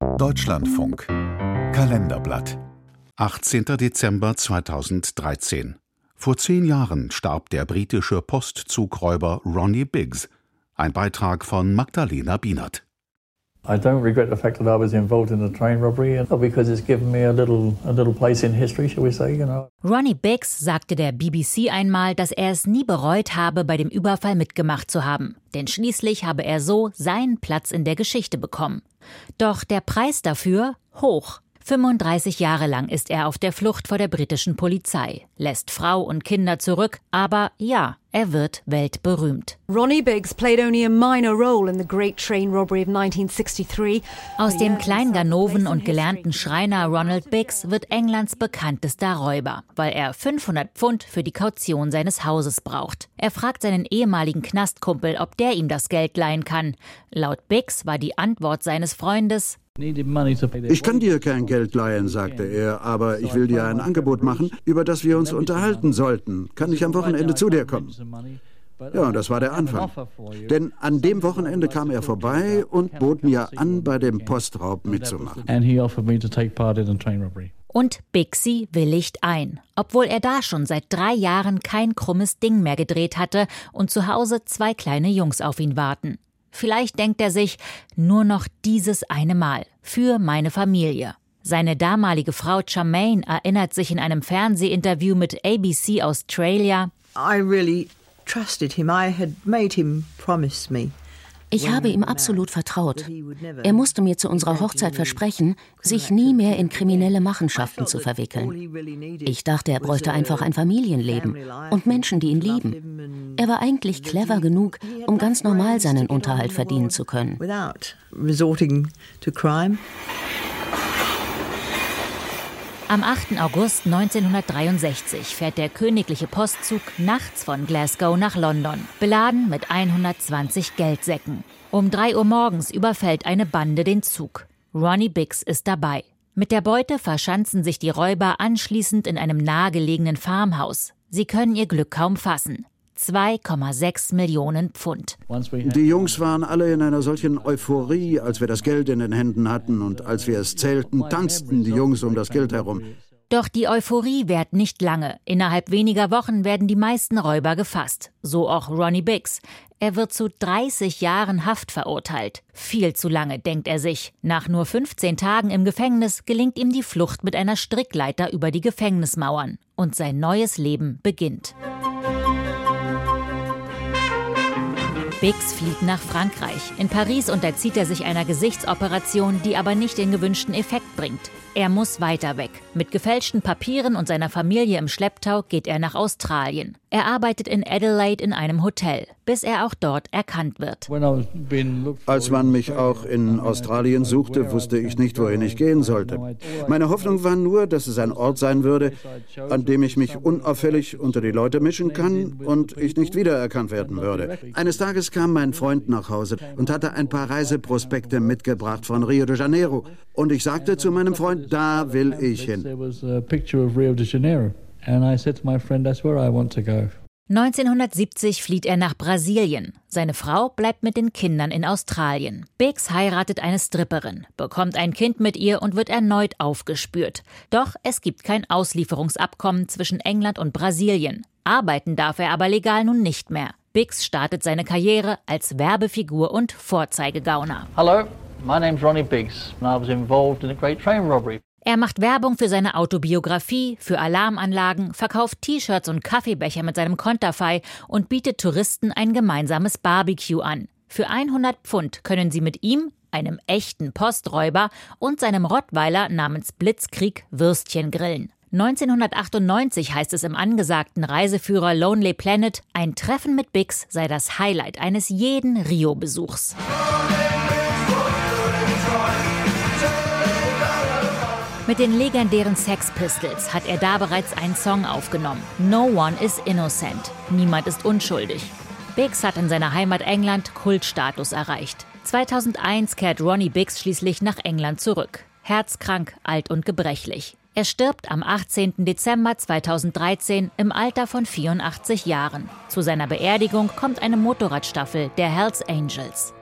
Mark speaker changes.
Speaker 1: Deutschlandfunk Kalenderblatt 18. Dezember 2013 Vor zehn Jahren starb der britische Postzugräuber Ronnie Biggs. Ein Beitrag von Magdalena Bienert. I don't regret the fact that I was involved in the train robbery because it's given me a little, a little place in history, shall we say, you know.
Speaker 2: Ronnie Biggs sagte der BBC einmal, dass er es nie bereut habe, bei dem Überfall mitgemacht zu haben. Denn schließlich habe er so seinen Platz in der Geschichte bekommen. Doch der Preis dafür hoch. 35 Jahre lang ist er auf der Flucht vor der britischen Polizei, lässt Frau und Kinder zurück, aber ja, er wird weltberühmt. Ronnie Biggs played only a minor role in the Great Train Robbery of 1963. Aus dem Kleinganoven und gelernten Schreiner Ronald Biggs wird Englands bekanntester Räuber, weil er 500 Pfund für die Kaution seines Hauses braucht. Er fragt seinen ehemaligen Knastkumpel, ob der ihm das Geld leihen kann. Laut Biggs war die Antwort seines Freundes
Speaker 3: ich kann dir kein Geld leihen, sagte er, aber ich will dir ein Angebot machen, über das wir uns unterhalten sollten. Kann ich am Wochenende zu dir kommen? Ja, und das war der Anfang. Denn an dem Wochenende kam er vorbei und bot mir an, bei dem Postraub mitzumachen.
Speaker 2: Und Bixie willigt ein, obwohl er da schon seit drei Jahren kein krummes Ding mehr gedreht hatte und zu Hause zwei kleine Jungs auf ihn warten. Vielleicht denkt er sich, nur noch dieses eine Mal, für meine Familie. Seine damalige Frau Charmaine erinnert sich in einem Fernsehinterview mit ABC Australia, I really trusted him. I had made him promise me.
Speaker 4: Ich habe ihm absolut vertraut. Er musste mir zu unserer Hochzeit versprechen, sich nie mehr in kriminelle Machenschaften zu verwickeln. Ich dachte, er bräuchte einfach ein Familienleben und Menschen, die ihn lieben. Er war eigentlich clever genug, um ganz normal seinen Unterhalt verdienen zu können.
Speaker 2: Am 8. August 1963 fährt der königliche Postzug nachts von Glasgow nach London, beladen mit 120 Geldsäcken. Um 3 Uhr morgens überfällt eine Bande den Zug. Ronnie Biggs ist dabei. Mit der Beute verschanzen sich die Räuber anschließend in einem nahegelegenen Farmhaus. Sie können ihr Glück kaum fassen. 2,6 Millionen Pfund.
Speaker 3: Die Jungs waren alle in einer solchen Euphorie, als wir das Geld in den Händen hatten und als wir es zählten, tanzten die Jungs um das Geld herum.
Speaker 2: Doch die Euphorie währt nicht lange. Innerhalb weniger Wochen werden die meisten Räuber gefasst. So auch Ronnie Biggs. Er wird zu 30 Jahren Haft verurteilt. Viel zu lange, denkt er sich. Nach nur 15 Tagen im Gefängnis gelingt ihm die Flucht mit einer Strickleiter über die Gefängnismauern. Und sein neues Leben beginnt. Biggs flieht nach Frankreich. In Paris unterzieht er sich einer Gesichtsoperation, die aber nicht den gewünschten Effekt bringt. Er muss weiter weg. Mit gefälschten Papieren und seiner Familie im Schlepptau geht er nach Australien. Er arbeitet in Adelaide in einem Hotel, bis er auch dort erkannt wird.
Speaker 3: Als man mich auch in Australien suchte, wusste ich nicht, wohin ich gehen sollte. Meine Hoffnung war nur, dass es ein Ort sein würde, an dem ich mich unauffällig unter die Leute mischen kann und ich nicht wiedererkannt werden würde. Eines Tages kam mein Freund nach Hause und hatte ein paar Reiseprospekte mitgebracht von Rio de Janeiro. Und ich sagte zu meinem Freund, da will ich hin.
Speaker 2: 1970 flieht er nach Brasilien. Seine Frau bleibt mit den Kindern in Australien. Biggs heiratet eine Stripperin, bekommt ein Kind mit ihr und wird erneut aufgespürt. Doch es gibt kein Auslieferungsabkommen zwischen England und Brasilien. Arbeiten darf er aber legal nun nicht mehr. Biggs startet seine Karriere als Werbefigur und Vorzeigegauner.
Speaker 5: Hallo, My name's Ronnie Biggs and I was involved in a great train robbery.
Speaker 2: Er macht Werbung für seine Autobiografie, für Alarmanlagen, verkauft T-Shirts und Kaffeebecher mit seinem Konterfei und bietet Touristen ein gemeinsames Barbecue an. Für 100 Pfund können sie mit ihm, einem echten Posträuber und seinem Rottweiler namens Blitzkrieg Würstchen grillen. 1998 heißt es im angesagten Reiseführer Lonely Planet, ein Treffen mit Bix sei das Highlight eines jeden Rio-Besuchs. Mit den legendären Sex Pistols hat er da bereits einen Song aufgenommen. No one is innocent. Niemand ist unschuldig. Biggs hat in seiner Heimat England Kultstatus erreicht. 2001 kehrt Ronnie Biggs schließlich nach England zurück. Herzkrank, alt und gebrechlich. Er stirbt am 18. Dezember 2013 im Alter von 84 Jahren. Zu seiner Beerdigung kommt eine Motorradstaffel der Hells Angels.